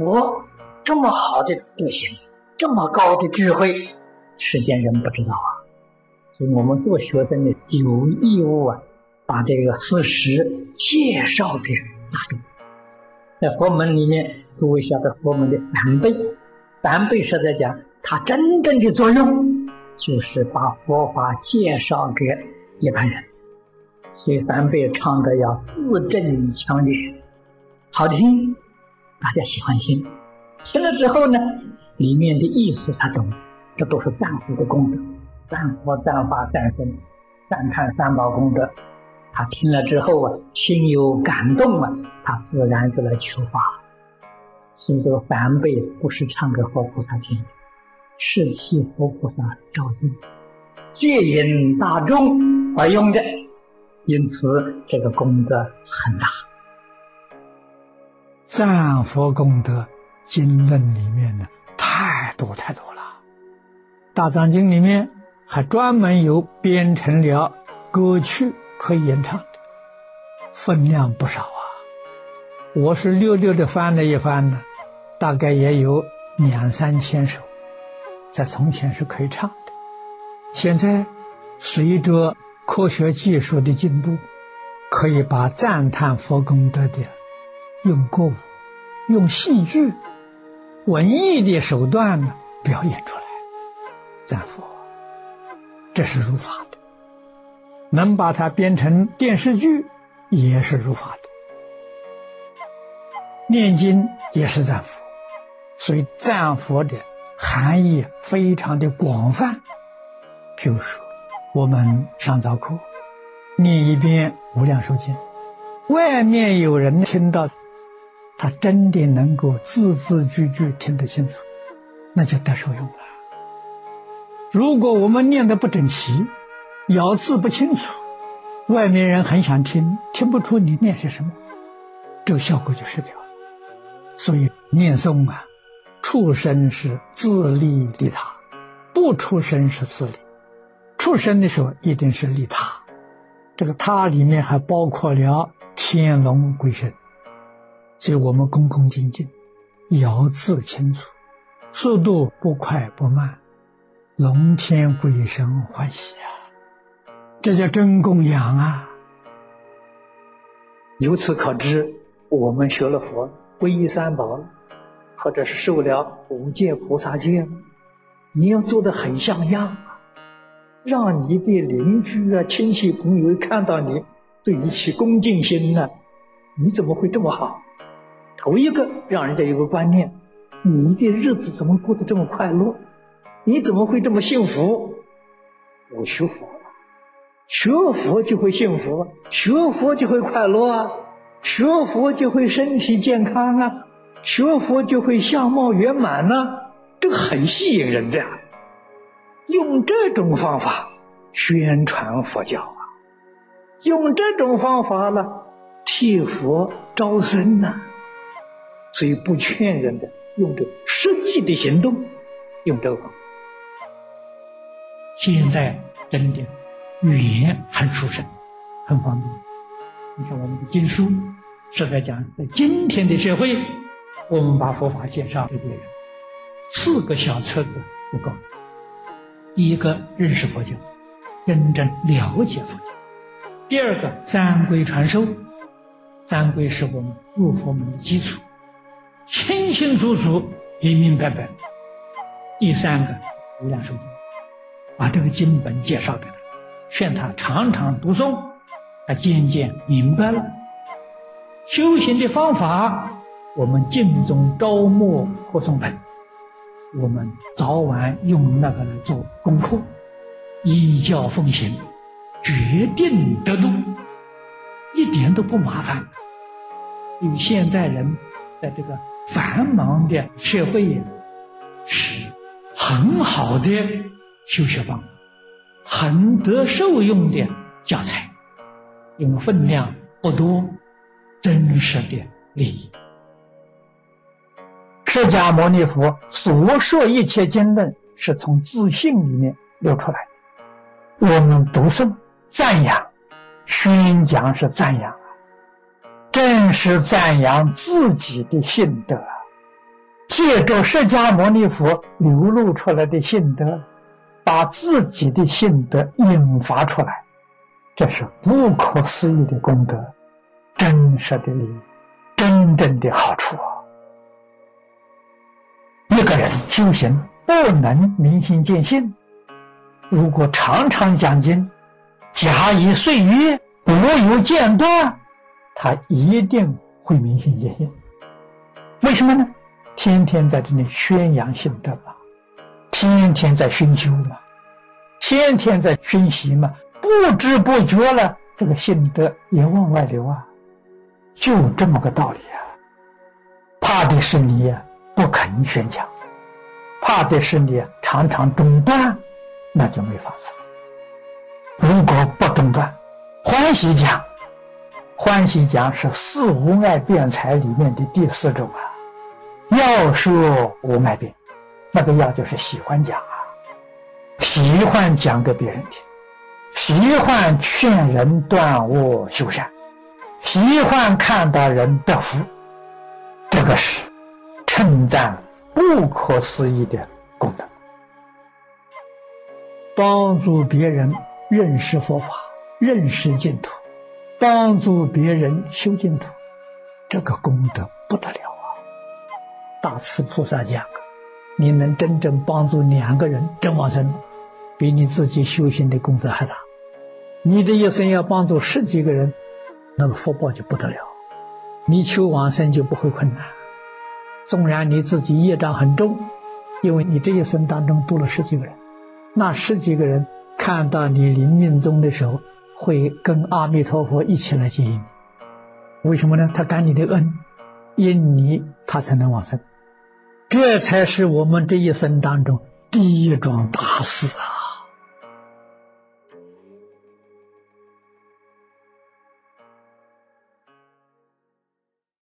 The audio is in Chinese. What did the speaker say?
佛这么好的德行，这么高的智慧，世间人不知道啊。所以我们做学生的有义务啊，把这个事实介绍给大众。在佛门里面，诸位晓得佛门的三辈，三辈是在讲，它真正的作用就是把佛法介绍给一般人。所以三辈唱的要字正腔圆，好听，大家喜欢听。听了之后呢，里面的意思他懂，这都是赞佛的功德，赞佛、赞法、赞身，赞叹三宝功德。他听了之后啊，心有感动啊，他自然就来求法了。所以这个梵呗不是唱给佛菩萨听的，是替佛菩萨招生，戒引大众而用的，因此这个功德很大。赞佛功德经论里面呢，太多太多了，《大藏经》里面还专门有编成了歌曲。可以演唱的分量不少啊！我是溜溜的翻了一翻呢，大概也有两三千首，在从前是可以唱的。现在随着科学技术的进步，可以把赞叹佛功德的用歌舞、用戏剧、文艺的手段呢表演出来，赞佛，这是如法的。能把它编成电视剧，也是如法的；念经也是赞佛，所以赞佛的含义非常的广泛。譬如说，我们上早课念一遍《无量寿经》，外面有人听到，他真的能够字字句句听得清楚，那就得受用了。如果我们念的不整齐，咬字不清楚，外面人很想听，听不出你念些什么，这个效果就失掉了。所以念诵啊，出生是自利利他，不出生是自利。出生的时候一定是利他，这个他里面还包括了天龙鬼神，所以我们恭恭敬敬，咬字清楚，速度不快不慢，龙天鬼神欢喜啊。这叫真供养啊！由此可知，我们学了佛，皈依三宝，或者是受了五戒菩萨戒，你要做的很像样啊，让你的邻居啊、亲戚朋友看到你，对你起恭敬心呢，你怎么会这么好？头一个让人家有个观念：你的日子怎么过得这么快乐？你怎么会这么幸福？我学佛了。学佛就会幸福，学佛就会快乐啊，学佛就会身体健康啊，学佛就会相貌圆满呢，这个很吸引人的呀。用这种方法宣传佛教啊，用这种方法呢替佛招生呐，所以不劝人的用这实际的行动，用这个方法。现在真的。语言很出神，很方便。你看我们的经书是在讲，在今天的社会，我们把佛法介绍给别人，四个小册子就够了。第一个认识佛教，真正了解佛教；第二个三规传授，三规是我们入佛门的基础，清清楚楚、明明白白；第三个无量寿经，把这个经本介绍给他。劝他常常读诵，他渐渐明白了修行的方法。我们敬重朝暮或诵本，我们早晚用那个来做功课，依教奉行，决定得度，一点都不麻烦。因为现在人在这个繁忙的社会，是很好的修学方法。很得受用的教材，因分量不多，真实的利益。释迦牟尼佛所说一切经论，是从自信里面流出来的。我们读诵、赞扬、宣讲是赞扬，正是赞扬自己的心得，借着释迦牟尼佛流露出来的信德，把自己的信德引发出来，这是不可思议的功德，真实的利益，真正的好处啊！一个人修行不能明心见性，如果常常讲经，假以岁月，不有间断，他一定会明心见性。为什么呢？天天在这里宣扬心德嘛，天天在熏修嘛，天天在熏习嘛，不知不觉了，这个心德也往外流啊，就这么个道理啊。怕的是你不肯宣讲，怕的是你常常中断，那就没法子了。如果不中断，欢喜讲，欢喜讲是四无碍辩才里面的第四种啊。要说无碍辩，那个要就是喜欢讲啊，喜欢讲给别人听，喜欢劝人断恶修善，喜欢看到人得福，这个是称赞不可思议的功德，帮助别人认识佛法、认识净土，帮助别人修净土，这个功德不得了啊。大慈菩萨讲：“你能真正帮助两个人真往生，比你自己修行的功德还大。你这一生要帮助十几个人，那个福报就不得了。你求往生就不会困难。纵然你自己业障很重，因为你这一生当中度了十几个人，那十几个人看到你临命终的时候，会跟阿弥陀佛一起来接引你。为什么呢？他感你的恩，因你他才能往生。”这才是我们这一生当中第一桩大事啊！